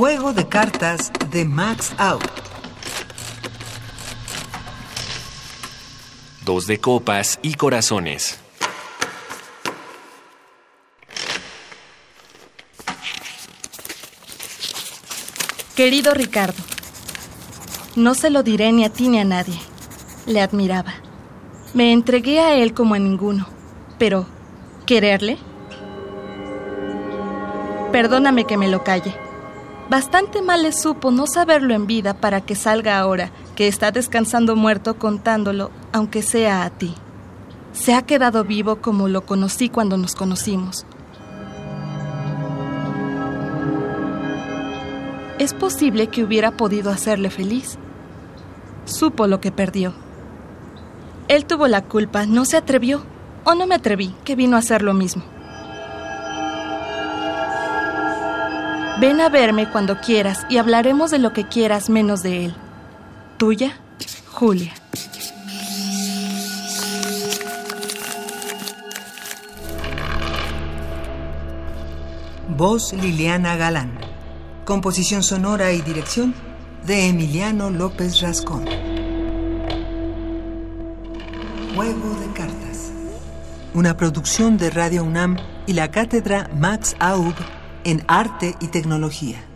Juego de cartas de Max Out. Dos de copas y corazones. Querido Ricardo, no se lo diré ni a ti ni a nadie. Le admiraba. Me entregué a él como a ninguno. Pero, ¿quererle? Perdóname que me lo calle. Bastante mal le supo no saberlo en vida para que salga ahora, que está descansando muerto contándolo, aunque sea a ti. Se ha quedado vivo como lo conocí cuando nos conocimos. Es posible que hubiera podido hacerle feliz. Supo lo que perdió. Él tuvo la culpa, no se atrevió, o no me atreví, que vino a hacer lo mismo. Ven a verme cuando quieras y hablaremos de lo que quieras menos de él. Tuya, Julia. Voz Liliana Galán. Composición sonora y dirección de Emiliano López Rascón. Juego de cartas. Una producción de Radio UNAM y la cátedra Max Aub en Arte y Tecnología.